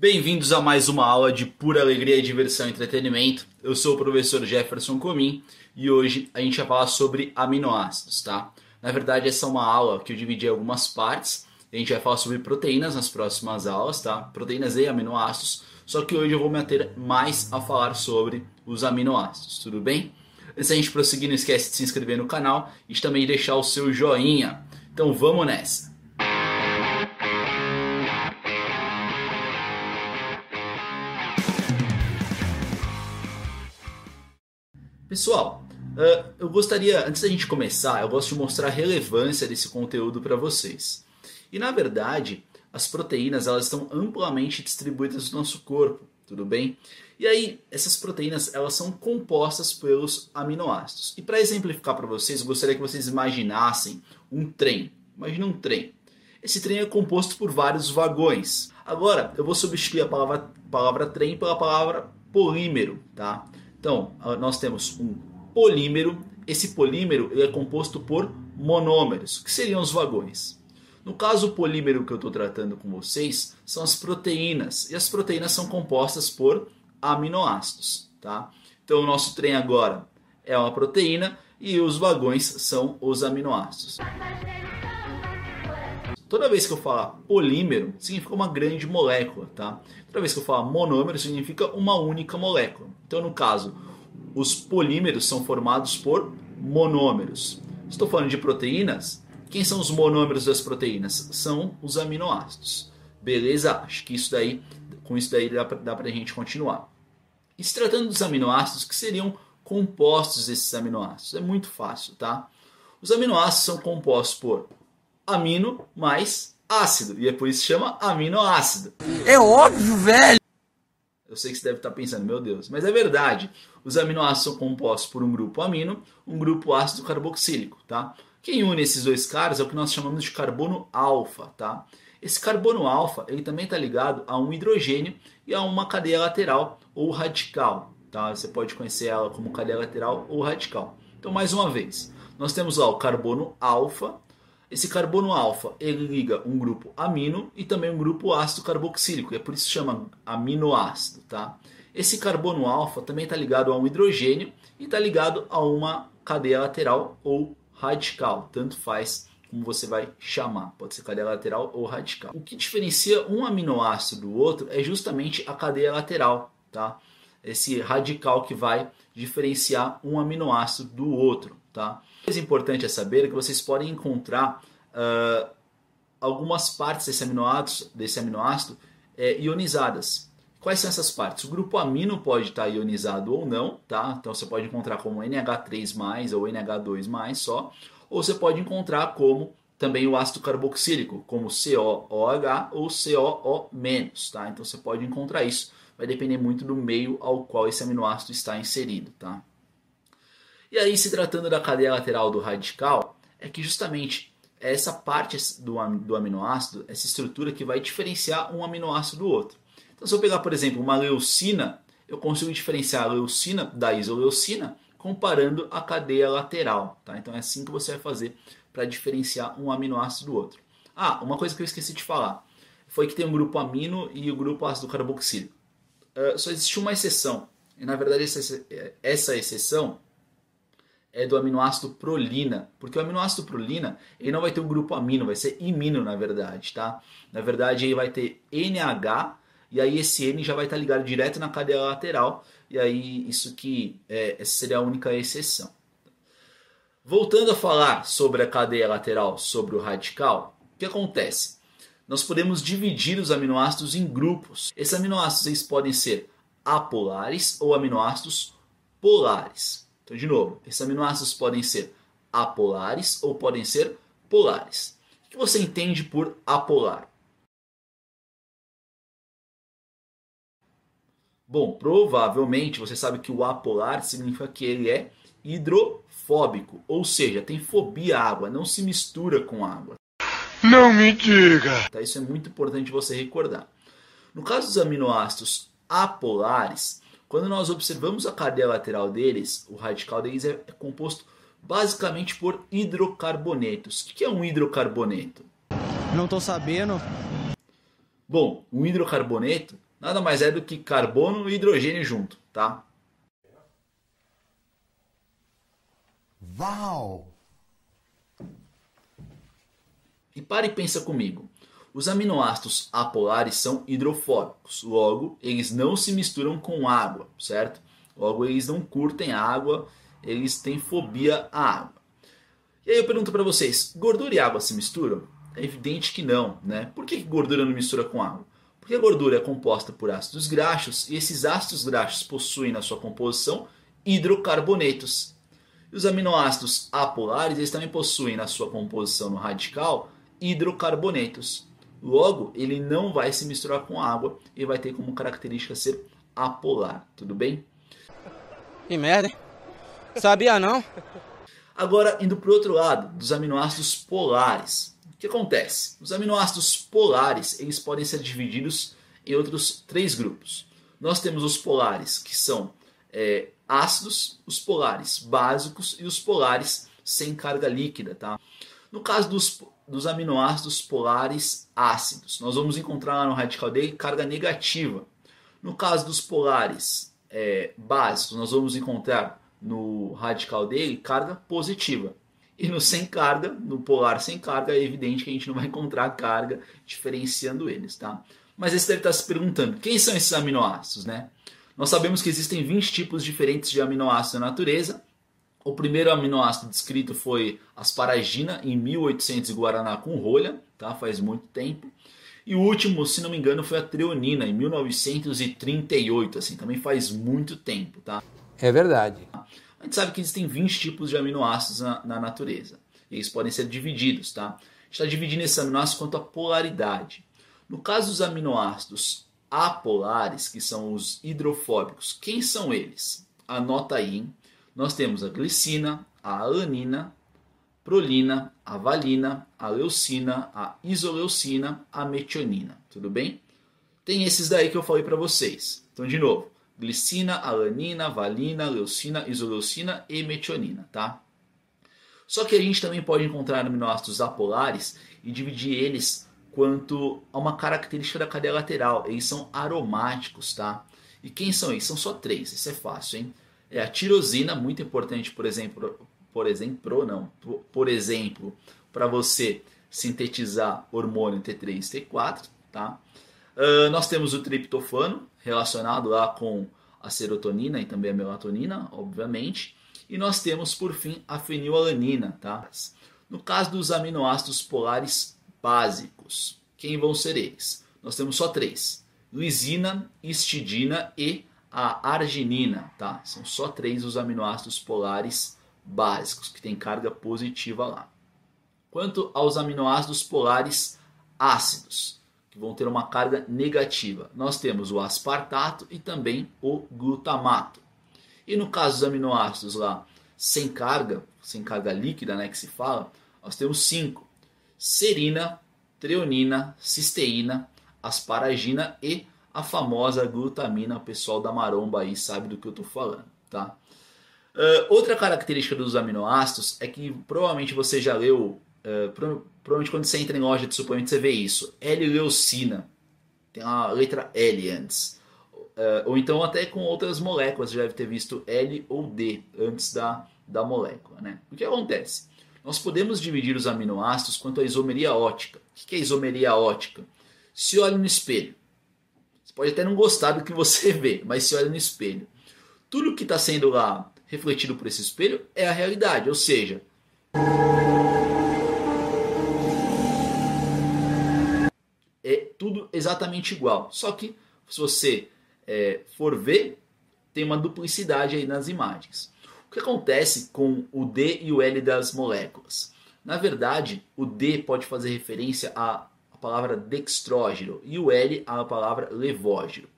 Bem-vindos a mais uma aula de pura alegria, diversão e entretenimento. Eu sou o professor Jefferson Comim e hoje a gente vai falar sobre aminoácidos, tá? Na verdade, essa é uma aula que eu dividi em algumas partes. A gente vai falar sobre proteínas nas próximas aulas, tá? Proteínas e aminoácidos. Só que hoje eu vou me ater mais a falar sobre os aminoácidos, tudo bem? Antes da gente prosseguir, não esquece de se inscrever no canal e também deixar o seu joinha. Então vamos nessa! Pessoal, uh, eu gostaria, antes da gente começar, eu gosto de mostrar a relevância desse conteúdo para vocês. E na verdade, as proteínas elas estão amplamente distribuídas no nosso corpo, tudo bem? E aí, essas proteínas elas são compostas pelos aminoácidos. E para exemplificar para vocês, eu gostaria que vocês imaginassem um trem. Imagina um trem. Esse trem é composto por vários vagões. Agora, eu vou substituir a palavra, palavra trem pela palavra polímero, tá? Então, nós temos um polímero. Esse polímero é composto por monômeros, que seriam os vagões. No caso, o polímero que eu estou tratando com vocês são as proteínas. E as proteínas são compostas por aminoácidos. Tá? Então, o nosso trem agora é uma proteína e os vagões são os aminoácidos. Toda vez que eu falar polímero, significa uma grande molécula, tá? Toda vez que eu falar monômero, significa uma única molécula. Então, no caso, os polímeros são formados por monômeros. Estou falando de proteínas. Quem são os monômeros das proteínas? São os aminoácidos. Beleza? Acho que isso daí, com isso daí dá para a gente continuar. E se tratando dos aminoácidos, que seriam compostos desses aminoácidos? É muito fácil, tá? Os aminoácidos são compostos por amino mais ácido. E é por isso que chama aminoácido. É óbvio, velho! Eu sei que você deve estar pensando, meu Deus, mas é verdade. Os aminoácidos são compostos por um grupo amino, um grupo ácido carboxílico, tá? Quem une esses dois caras é o que nós chamamos de carbono alfa, tá? Esse carbono alfa, ele também está ligado a um hidrogênio e a uma cadeia lateral ou radical, tá? Você pode conhecer ela como cadeia lateral ou radical. Então, mais uma vez, nós temos lá o carbono alfa, esse carbono alfa ele liga um grupo amino e também um grupo ácido carboxílico, é por isso que chama aminoácido, tá? Esse carbono alfa também está ligado a um hidrogênio e está ligado a uma cadeia lateral ou radical, tanto faz como você vai chamar, pode ser cadeia lateral ou radical. O que diferencia um aminoácido do outro é justamente a cadeia lateral, tá? Esse radical que vai diferenciar um aminoácido do outro, tá? coisa importante é saber que vocês podem encontrar uh, algumas partes desse aminoácido, desse aminoácido é, ionizadas. Quais são essas partes? O grupo amino pode estar ionizado ou não, tá? Então você pode encontrar como NH3+, ou NH2+, só. Ou você pode encontrar como também o ácido carboxílico, como COOH ou COO-, tá? Então você pode encontrar isso. Vai depender muito do meio ao qual esse aminoácido está inserido, tá? E aí, se tratando da cadeia lateral do radical, é que justamente essa parte do, do aminoácido, essa estrutura que vai diferenciar um aminoácido do outro. Então, se eu pegar, por exemplo, uma leucina, eu consigo diferenciar a leucina da isoleucina comparando a cadeia lateral. Tá? Então, é assim que você vai fazer para diferenciar um aminoácido do outro. Ah, uma coisa que eu esqueci de falar foi que tem um grupo amino e o grupo ácido carboxílico. Uh, só existe uma exceção. E, na verdade, essa, essa exceção é do aminoácido prolina, porque o aminoácido prolina ele não vai ter um grupo amino, vai ser imino na verdade, tá? Na verdade ele vai ter NH e aí esse N já vai estar ligado direto na cadeia lateral e aí isso que é, essa seria a única exceção. Voltando a falar sobre a cadeia lateral, sobre o radical, o que acontece? Nós podemos dividir os aminoácidos em grupos. Esses aminoácidos eles podem ser apolares ou aminoácidos polares. Então, de novo, esses aminoácidos podem ser apolares ou podem ser polares. O que você entende por apolar? Bom, provavelmente você sabe que o apolar significa que ele é hidrofóbico, ou seja, tem fobia à água, não se mistura com água. Não me diga! Tá, isso é muito importante você recordar. No caso dos aminoácidos apolares, quando nós observamos a cadeia lateral deles, o radical deles é, é composto basicamente por hidrocarbonetos. O que é um hidrocarboneto? Não estou sabendo. Bom, um hidrocarboneto nada mais é do que carbono e hidrogênio junto, tá? Uau! E pare e pensa comigo. Os aminoácidos apolares são hidrofóbicos, logo eles não se misturam com água, certo? Logo eles não curtem água, eles têm fobia à água. E aí eu pergunto para vocês, gordura e água se misturam? É evidente que não, né? Por que gordura não mistura com água? Porque a gordura é composta por ácidos graxos e esses ácidos graxos possuem na sua composição hidrocarbonetos. E os aminoácidos apolares eles também possuem na sua composição no radical hidrocarbonetos. Logo, ele não vai se misturar com água e vai ter como característica ser apolar, tudo bem? Que merda, hein? Sabia não? Agora, indo para o outro lado, dos aminoácidos polares. O que acontece? Os aminoácidos polares eles podem ser divididos em outros três grupos. Nós temos os polares, que são é, ácidos, os polares básicos e os polares sem carga líquida. Tá? No caso dos dos aminoácidos polares ácidos. Nós vamos encontrar no radical dele carga negativa. No caso dos polares é, básicos, nós vamos encontrar no radical dele carga positiva. E no sem carga, no polar sem carga, é evidente que a gente não vai encontrar carga diferenciando eles, tá? Mas você deve estar se perguntando, quem são esses aminoácidos, né? Nós sabemos que existem 20 tipos diferentes de aminoácidos na natureza, o primeiro aminoácido descrito foi asparagina em 1800 em Guaraná com rolha, tá? faz muito tempo. E o último, se não me engano, foi a treonina em 1938, assim, também faz muito tempo, tá? É verdade. A gente sabe que existem 20 tipos de aminoácidos na, na natureza. E eles podem ser divididos, tá? A gente está dividindo esses aminoácidos quanto à polaridade. No caso dos aminoácidos apolares, que são os hidrofóbicos, quem são eles? Anota aí, hein? Nós temos a glicina, a alanina, prolina, a valina, a leucina, a isoleucina, a metionina. Tudo bem? Tem esses daí que eu falei para vocês. Então, de novo, glicina, alanina, valina, leucina, isoleucina e metionina, tá? Só que a gente também pode encontrar aminoácidos apolares e dividir eles quanto a uma característica da cadeia lateral. Eles são aromáticos, tá? E quem são eles? São só três, isso é fácil, hein? É a tirosina, muito importante, por exemplo, por exemplo, não, por, por exemplo, para você sintetizar hormônio T3 e T4, tá? Uh, nós temos o triptofano, relacionado lá com a serotonina e também a melatonina, obviamente. E nós temos, por fim, a fenilalanina, tá? No caso dos aminoácidos polares básicos, quem vão ser eles? Nós temos só três: lisina, histidina e a arginina, tá? São só três os aminoácidos polares básicos que têm carga positiva lá. Quanto aos aminoácidos polares ácidos, que vão ter uma carga negativa, nós temos o aspartato e também o glutamato. E no caso dos aminoácidos lá sem carga, sem carga líquida, né, que se fala, nós temos cinco: serina, treonina, cisteína, asparagina e a famosa glutamina, o pessoal da maromba aí sabe do que eu estou falando, tá? Uh, outra característica dos aminoácidos é que provavelmente você já leu, uh, provavelmente quando você entra em loja de suplemento você vê isso, L-leucina, tem a letra L antes. Uh, ou então até com outras moléculas, já deve ter visto L ou D antes da, da molécula. Né? O que acontece? Nós podemos dividir os aminoácidos quanto à isomeria ótica. O que é isomeria ótica? Se olha no espelho, pode até não gostar do que você vê, mas se olha no espelho. Tudo que está sendo lá refletido por esse espelho é a realidade, ou seja, é tudo exatamente igual. Só que se você é, for ver, tem uma duplicidade aí nas imagens. O que acontece com o D e o L das moléculas? Na verdade, o D pode fazer referência a a palavra dextrógeno e o L a palavra levógeno.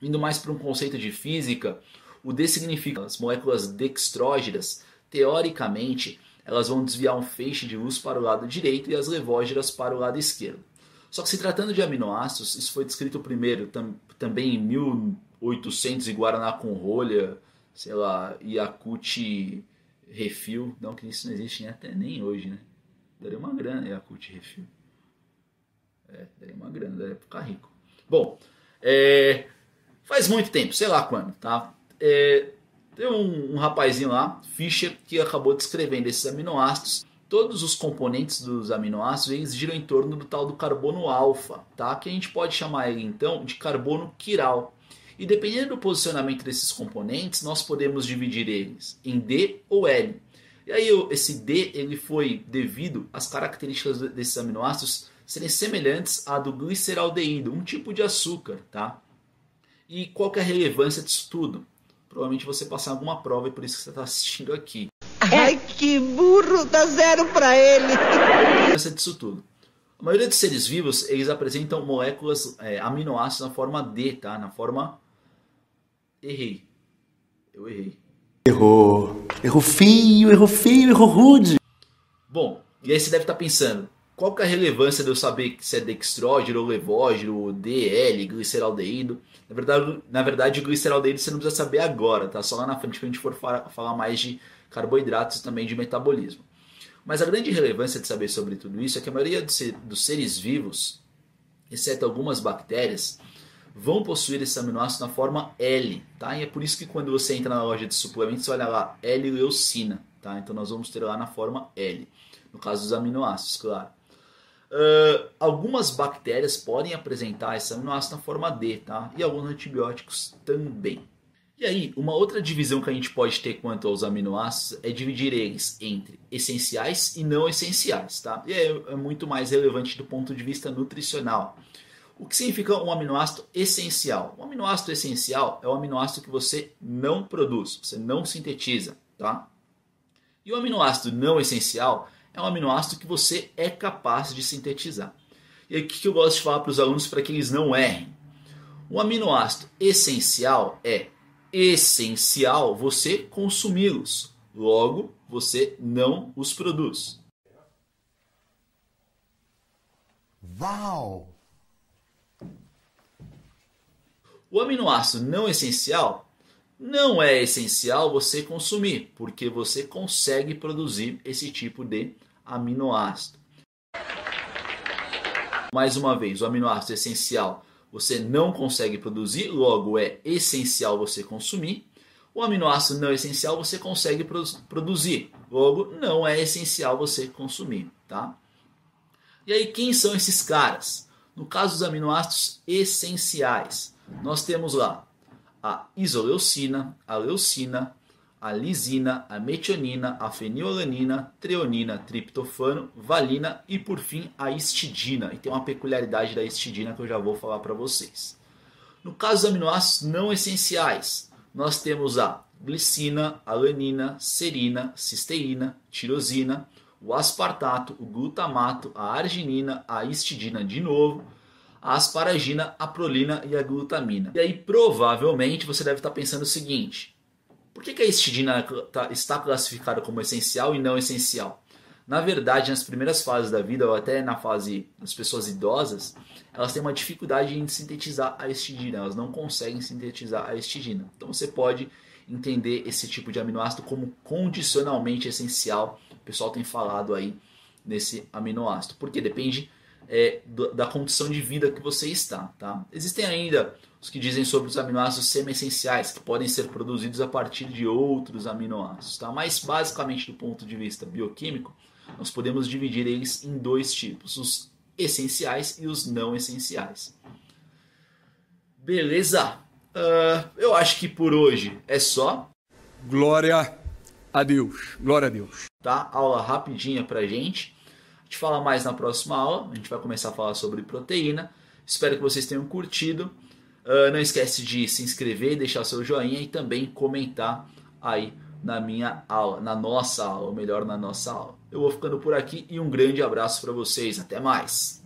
Indo mais para um conceito de física, o D significa as moléculas dextrógenas, teoricamente, elas vão desviar um feixe de luz para o lado direito e as levógenas para o lado esquerdo. Só que se tratando de aminoácidos, isso foi descrito primeiro tam, também em 1800 em Guaraná com rolha, sei lá, Yakut Refil, não que isso não existe até nem hoje, né? Daria uma grana Yakut Refil. É, daria uma grana, pra ficar rico. Bom, É, faz muito tempo, sei lá quando, tá? É, tem um, um rapazinho lá, Fischer, que acabou descrevendo esses aminoácidos. Todos os componentes dos aminoácidos eles giram em torno do tal do carbono alfa, tá? Que a gente pode chamar ele então de carbono quiral. E dependendo do posicionamento desses componentes, nós podemos dividir eles em D ou L. E aí esse D ele foi devido às características desses aminoácidos serem semelhantes à do gliceraldeído, um tipo de açúcar, tá? E qual que é a relevância disso tudo? Provavelmente você passar alguma prova e por isso que você está assistindo aqui. Ai, que burro, dá zero para ele. A relevância disso tudo. A maioria dos seres vivos, eles apresentam moléculas é, aminoácidos na forma D, tá? Na forma... Errei. Eu errei. Errou. Errou feio, errou feio, errou rude. Bom, e aí você deve estar pensando, qual que é a relevância de eu saber se é dextrógeno, levógeno, DL, gliceraldeído? Na verdade, na verdade, o gliceraldeído você não precisa saber agora, tá? Só lá na frente que a gente for falar mais de carboidratos e também de metabolismo. Mas a grande relevância de saber sobre tudo isso é que a maioria dos seres vivos, exceto algumas bactérias, vão possuir esse aminoácido na forma L, tá? E é por isso que quando você entra na loja de suplementos, olha lá L-leucina, tá? Então nós vamos ter lá na forma L, no caso dos aminoácidos, claro. Uh, algumas bactérias podem apresentar esse aminoácido na forma D, tá? E alguns antibióticos também. E aí, uma outra divisão que a gente pode ter quanto aos aminoácidos é dividir eles entre essenciais e não essenciais, tá? E é, é muito mais relevante do ponto de vista nutricional. O que significa um aminoácido essencial? Um aminoácido essencial é o aminoácido que você não produz, você não sintetiza, tá? E o aminoácido não essencial é um aminoácido que você é capaz de sintetizar. E o que eu gosto de falar para os alunos para que eles não errem? O aminoácido essencial é essencial você consumi-los, logo você não os produz. Uau! O aminoácido não essencial não é essencial você consumir, porque você consegue produzir esse tipo de aminoácido. Mais uma vez, o aminoácido essencial você não consegue produzir, logo é essencial você consumir. O aminoácido não essencial você consegue produzir, logo não é essencial você consumir, tá? E aí quem são esses caras? No caso dos aminoácidos essenciais, nós temos lá a isoleucina, a leucina, a lisina, a metionina, a fenilalanina, treonina, triptofano, valina e por fim a histidina. E tem uma peculiaridade da histidina que eu já vou falar para vocês. No caso dos aminoácidos não essenciais, nós temos a glicina, alanina, serina, cisteína, tirosina, o aspartato, o glutamato, a arginina, a histidina de novo, a asparagina, a prolina e a glutamina. E aí provavelmente você deve estar pensando o seguinte: por que, que a histidina tá, está classificada como essencial e não essencial? Na verdade, nas primeiras fases da vida, ou até na fase das pessoas idosas, elas têm uma dificuldade em sintetizar a histidina, elas não conseguem sintetizar a histidina. Então você pode entender esse tipo de aminoácido como condicionalmente essencial. O pessoal tem falado aí nesse aminoácido, porque depende é, da condição de vida que você está. Tá? Existem ainda os que dizem sobre os aminoácidos semi-essenciais, que podem ser produzidos a partir de outros aminoácidos. Tá? Mas, basicamente, do ponto de vista bioquímico, nós podemos dividir eles em dois tipos: os essenciais e os não essenciais. Beleza? Uh, eu acho que por hoje é só. Glória a Deus. Glória a Deus. Tá? Aula rapidinha pra gente gente fala mais na próxima aula. A gente vai começar a falar sobre proteína. Espero que vocês tenham curtido. Uh, não esquece de se inscrever, deixar seu joinha e também comentar aí na minha aula, na nossa aula, ou melhor, na nossa aula. Eu vou ficando por aqui e um grande abraço para vocês. Até mais!